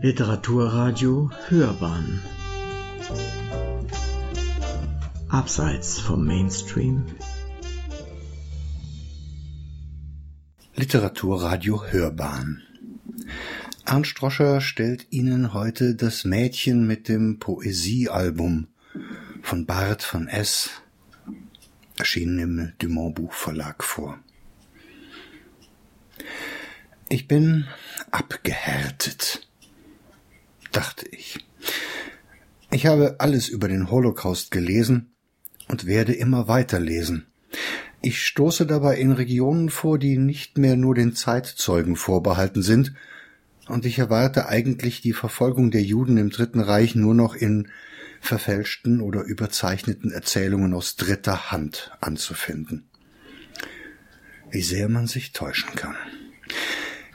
Literaturradio Hörbahn Abseits vom Mainstream Literaturradio Hörbahn Ernst Stroscher stellt Ihnen heute das Mädchen mit dem Poesiealbum von Bart von S. erschienen im Dumont Buchverlag vor. Ich bin abgehärtet dachte ich. Ich habe alles über den Holocaust gelesen und werde immer weiter lesen. Ich stoße dabei in Regionen vor, die nicht mehr nur den Zeitzeugen vorbehalten sind, und ich erwarte eigentlich die Verfolgung der Juden im Dritten Reich nur noch in verfälschten oder überzeichneten Erzählungen aus dritter Hand anzufinden. Wie sehr man sich täuschen kann.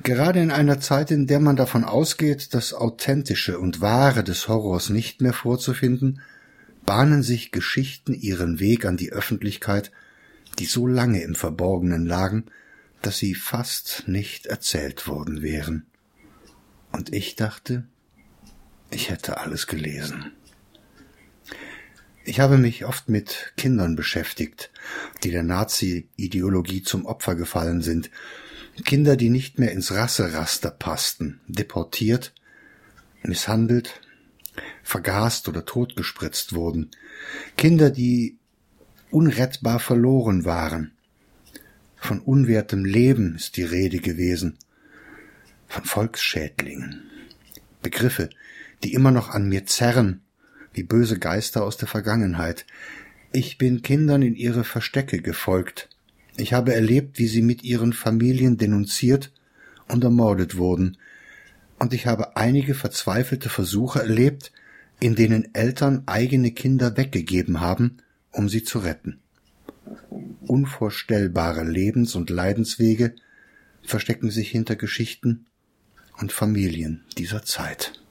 Gerade in einer Zeit, in der man davon ausgeht, das Authentische und Wahre des Horrors nicht mehr vorzufinden, bahnen sich Geschichten ihren Weg an die Öffentlichkeit, die so lange im Verborgenen lagen, dass sie fast nicht erzählt worden wären. Und ich dachte, ich hätte alles gelesen. Ich habe mich oft mit Kindern beschäftigt, die der Nazi-Ideologie zum Opfer gefallen sind, Kinder, die nicht mehr ins Rasseraster passten, deportiert, misshandelt, vergast oder totgespritzt wurden. Kinder, die unrettbar verloren waren. Von unwertem Leben ist die Rede gewesen. Von Volksschädlingen. Begriffe, die immer noch an mir zerren, wie böse Geister aus der Vergangenheit. Ich bin Kindern in ihre Verstecke gefolgt, ich habe erlebt, wie sie mit ihren Familien denunziert und ermordet wurden, und ich habe einige verzweifelte Versuche erlebt, in denen Eltern eigene Kinder weggegeben haben, um sie zu retten. Unvorstellbare Lebens- und Leidenswege verstecken sich hinter Geschichten und Familien dieser Zeit.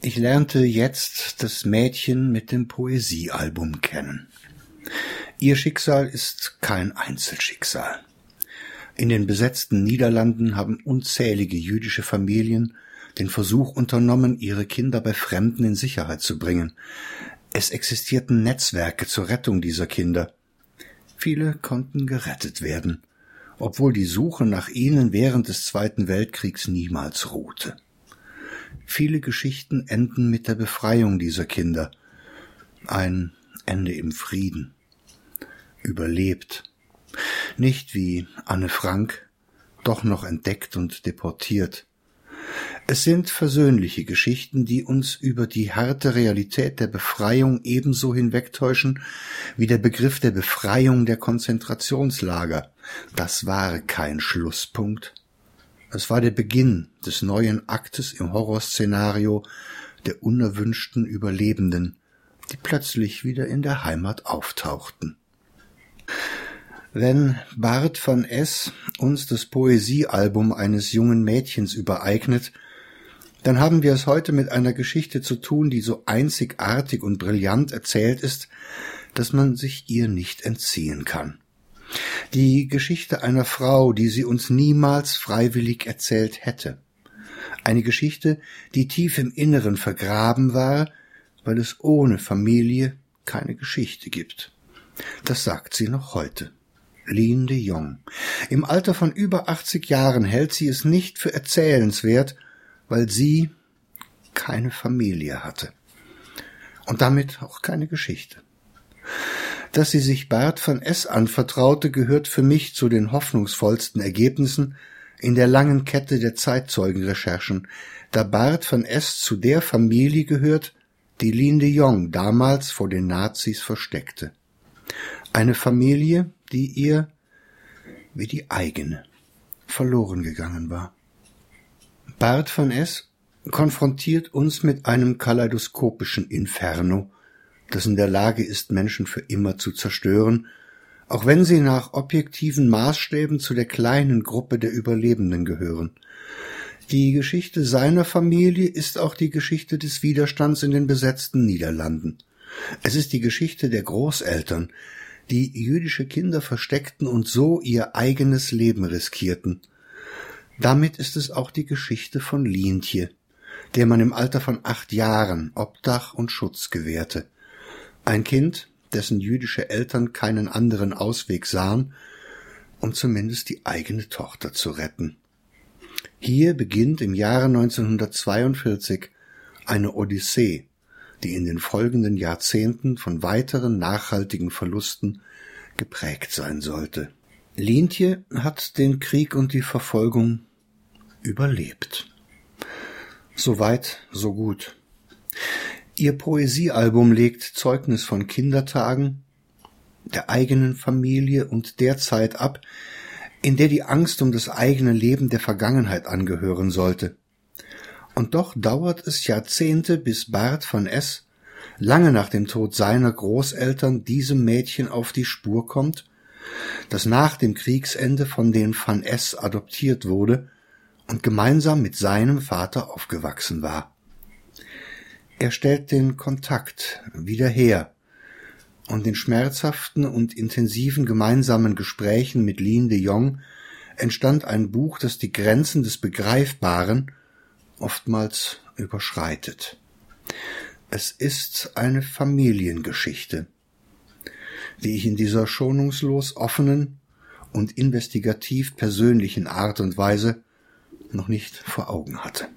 Ich lernte jetzt das Mädchen mit dem Poesiealbum kennen. Ihr Schicksal ist kein Einzelschicksal. In den besetzten Niederlanden haben unzählige jüdische Familien den Versuch unternommen, ihre Kinder bei Fremden in Sicherheit zu bringen. Es existierten Netzwerke zur Rettung dieser Kinder. Viele konnten gerettet werden, obwohl die Suche nach ihnen während des Zweiten Weltkriegs niemals ruhte. Viele Geschichten enden mit der Befreiung dieser Kinder. Ein Ende im Frieden überlebt. Nicht wie Anne Frank, doch noch entdeckt und deportiert. Es sind versöhnliche Geschichten, die uns über die harte Realität der Befreiung ebenso hinwegtäuschen wie der Begriff der Befreiung der Konzentrationslager. Das war kein Schlusspunkt. Es war der Beginn des neuen Aktes im Horrorszenario der unerwünschten Überlebenden, die plötzlich wieder in der Heimat auftauchten. Wenn Bart von S. uns das Poesiealbum eines jungen Mädchens übereignet, dann haben wir es heute mit einer Geschichte zu tun, die so einzigartig und brillant erzählt ist, dass man sich ihr nicht entziehen kann. Die Geschichte einer Frau, die sie uns niemals freiwillig erzählt hätte. Eine Geschichte, die tief im Inneren vergraben war, weil es ohne Familie keine Geschichte gibt. Das sagt sie noch heute. Lin de Jong. Im Alter von über 80 Jahren hält sie es nicht für erzählenswert, weil sie keine Familie hatte. Und damit auch keine Geschichte. Dass sie sich Bert von S. anvertraute, gehört für mich zu den hoffnungsvollsten Ergebnissen in der langen Kette der Zeitzeugenrecherchen, da Bart von S. zu der Familie gehört, die Lin de Jong damals vor den Nazis versteckte. Eine Familie, die ihr wie die eigene verloren gegangen war. Bart von S. konfrontiert uns mit einem kaleidoskopischen Inferno, das in der Lage ist, Menschen für immer zu zerstören, auch wenn sie nach objektiven Maßstäben zu der kleinen Gruppe der Überlebenden gehören. Die Geschichte seiner Familie ist auch die Geschichte des Widerstands in den besetzten Niederlanden. Es ist die Geschichte der Großeltern, die jüdische Kinder versteckten und so ihr eigenes Leben riskierten. Damit ist es auch die Geschichte von Lientje, der man im Alter von acht Jahren Obdach und Schutz gewährte. Ein Kind, dessen jüdische Eltern keinen anderen Ausweg sahen, um zumindest die eigene Tochter zu retten. Hier beginnt im Jahre 1942 eine Odyssee, die in den folgenden Jahrzehnten von weiteren nachhaltigen Verlusten geprägt sein sollte. Lientje hat den Krieg und die Verfolgung überlebt. Soweit, so gut. Ihr Poesiealbum legt Zeugnis von Kindertagen, der eigenen Familie und der Zeit ab, in der die Angst um das eigene Leben der Vergangenheit angehören sollte. Und doch dauert es Jahrzehnte, bis Bart von S. lange nach dem Tod seiner Großeltern diesem Mädchen auf die Spur kommt, das nach dem Kriegsende von den Van S. adoptiert wurde und gemeinsam mit seinem Vater aufgewachsen war. Er stellt den Kontakt wieder her, und in schmerzhaften und intensiven gemeinsamen Gesprächen mit Lin de Jong entstand ein Buch, das die Grenzen des Begreifbaren oftmals überschreitet. Es ist eine Familiengeschichte, die ich in dieser schonungslos offenen und investigativ persönlichen Art und Weise noch nicht vor Augen hatte.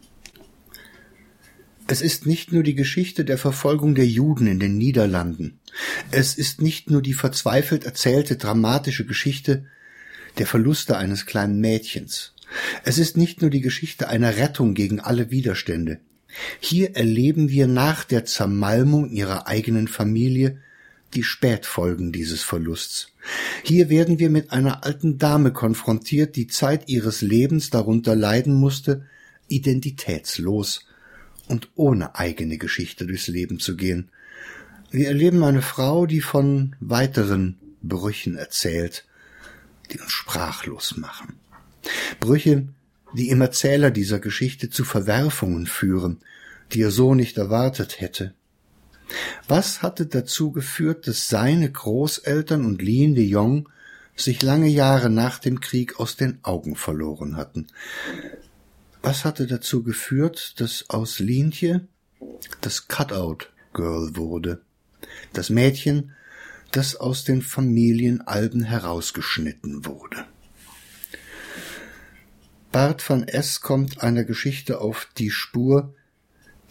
Es ist nicht nur die Geschichte der Verfolgung der Juden in den Niederlanden. Es ist nicht nur die verzweifelt erzählte dramatische Geschichte der Verluste eines kleinen Mädchens. Es ist nicht nur die Geschichte einer Rettung gegen alle Widerstände. Hier erleben wir nach der Zermalmung ihrer eigenen Familie die Spätfolgen dieses Verlusts. Hier werden wir mit einer alten Dame konfrontiert, die Zeit ihres Lebens darunter leiden musste, identitätslos und ohne eigene Geschichte durchs Leben zu gehen. Wir erleben eine Frau, die von weiteren Brüchen erzählt, die uns sprachlos machen. Brüche, die im Erzähler dieser Geschichte zu Verwerfungen führen, die er so nicht erwartet hätte. Was hatte dazu geführt, dass seine Großeltern und Lien de Jong sich lange Jahre nach dem Krieg aus den Augen verloren hatten? Was hatte dazu geführt, dass aus Lientje das Cutout Girl wurde? Das Mädchen, das aus den Familienalben herausgeschnitten wurde. Bart van S. kommt einer Geschichte auf die Spur,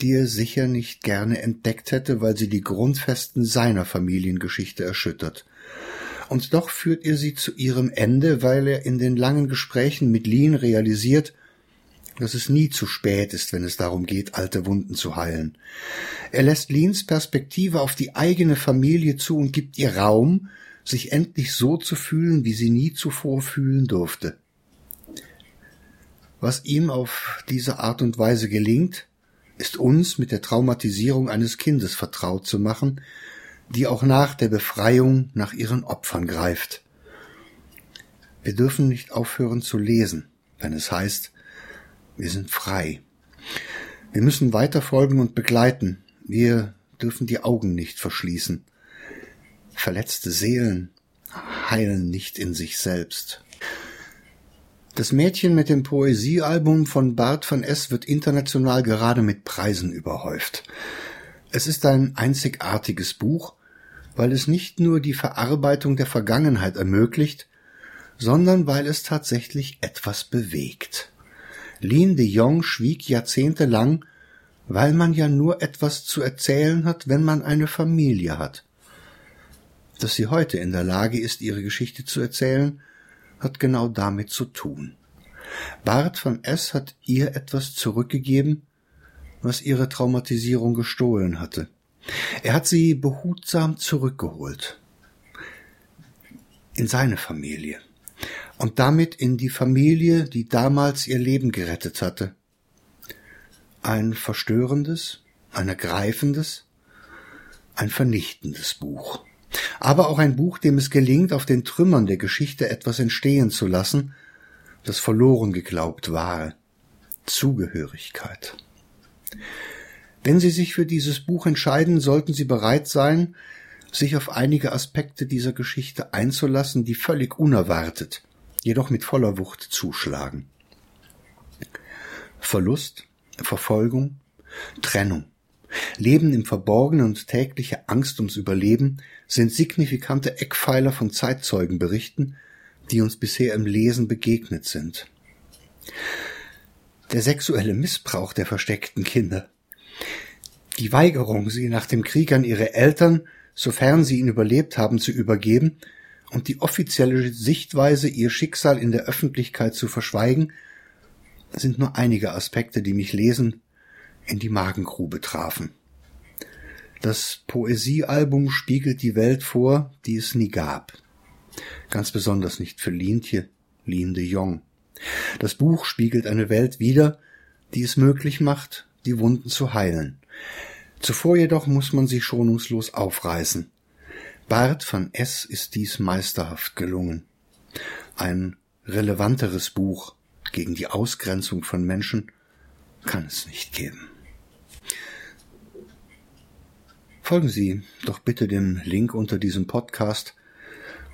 die er sicher nicht gerne entdeckt hätte, weil sie die Grundfesten seiner Familiengeschichte erschüttert. Und doch führt er sie zu ihrem Ende, weil er in den langen Gesprächen mit Lean realisiert, dass es nie zu spät ist, wenn es darum geht, alte Wunden zu heilen. Er lässt Leans Perspektive auf die eigene Familie zu und gibt ihr Raum, sich endlich so zu fühlen, wie sie nie zuvor fühlen durfte. Was ihm auf diese Art und Weise gelingt, ist uns mit der Traumatisierung eines Kindes vertraut zu machen, die auch nach der Befreiung nach ihren Opfern greift. Wir dürfen nicht aufhören zu lesen, wenn es heißt, wir sind frei. Wir müssen weiter folgen und begleiten. Wir dürfen die Augen nicht verschließen. Verletzte Seelen heilen nicht in sich selbst. Das Mädchen mit dem Poesiealbum von Bart van S wird international gerade mit Preisen überhäuft. Es ist ein einzigartiges Buch, weil es nicht nur die Verarbeitung der Vergangenheit ermöglicht, sondern weil es tatsächlich etwas bewegt. Lin de Jong schwieg jahrzehntelang, weil man ja nur etwas zu erzählen hat, wenn man eine Familie hat. Dass sie heute in der Lage ist, ihre Geschichte zu erzählen, hat genau damit zu tun. Bart von S. hat ihr etwas zurückgegeben, was ihre Traumatisierung gestohlen hatte. Er hat sie behutsam zurückgeholt. In seine Familie. Und damit in die Familie, die damals ihr Leben gerettet hatte. Ein verstörendes, ein ergreifendes, ein vernichtendes Buch aber auch ein Buch, dem es gelingt, auf den Trümmern der Geschichte etwas entstehen zu lassen, das verloren geglaubt war. Zugehörigkeit. Wenn Sie sich für dieses Buch entscheiden, sollten Sie bereit sein, sich auf einige Aspekte dieser Geschichte einzulassen, die völlig unerwartet, jedoch mit voller Wucht zuschlagen. Verlust, Verfolgung, Trennung. Leben im Verborgenen und tägliche Angst ums Überleben sind signifikante Eckpfeiler von Zeitzeugenberichten, die uns bisher im Lesen begegnet sind. Der sexuelle Missbrauch der versteckten Kinder. Die Weigerung, sie nach dem Krieg an ihre Eltern, sofern sie ihn überlebt haben, zu übergeben und die offizielle Sichtweise, ihr Schicksal in der Öffentlichkeit zu verschweigen, sind nur einige Aspekte, die mich lesen in die Magengrube trafen. Das Poesiealbum spiegelt die Welt vor, die es nie gab. Ganz besonders nicht für Lientje, Lien de Jong. Das Buch spiegelt eine Welt wider, die es möglich macht, die Wunden zu heilen. Zuvor jedoch muss man sie schonungslos aufreißen. Bart van S. ist dies meisterhaft gelungen. Ein relevanteres Buch gegen die Ausgrenzung von Menschen kann es nicht geben. Folgen Sie doch bitte dem Link unter diesem Podcast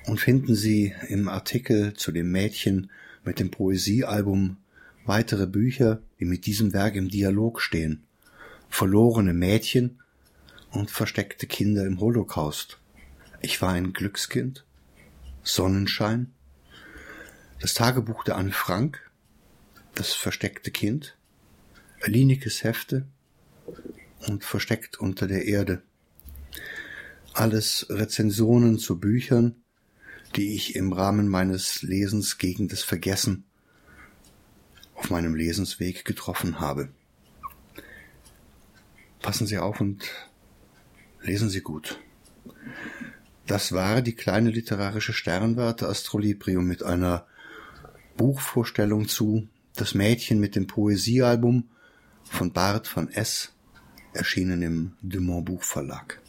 und finden Sie im Artikel zu dem Mädchen mit dem Poesiealbum weitere Bücher, die mit diesem Werk im Dialog stehen. Verlorene Mädchen und versteckte Kinder im Holocaust. Ich war ein Glückskind. Sonnenschein. Das Tagebuch der Anne Frank. Das versteckte Kind. Linikes Hefte und versteckt unter der Erde alles Rezensionen zu Büchern, die ich im Rahmen meines Lesens gegen das Vergessen auf meinem Lesensweg getroffen habe. Passen Sie auf und lesen Sie gut. Das war die kleine literarische Sternwarte Astrolibrium mit einer Buchvorstellung zu Das Mädchen mit dem Poesiealbum von Bart van S, erschienen im Dumont Buchverlag.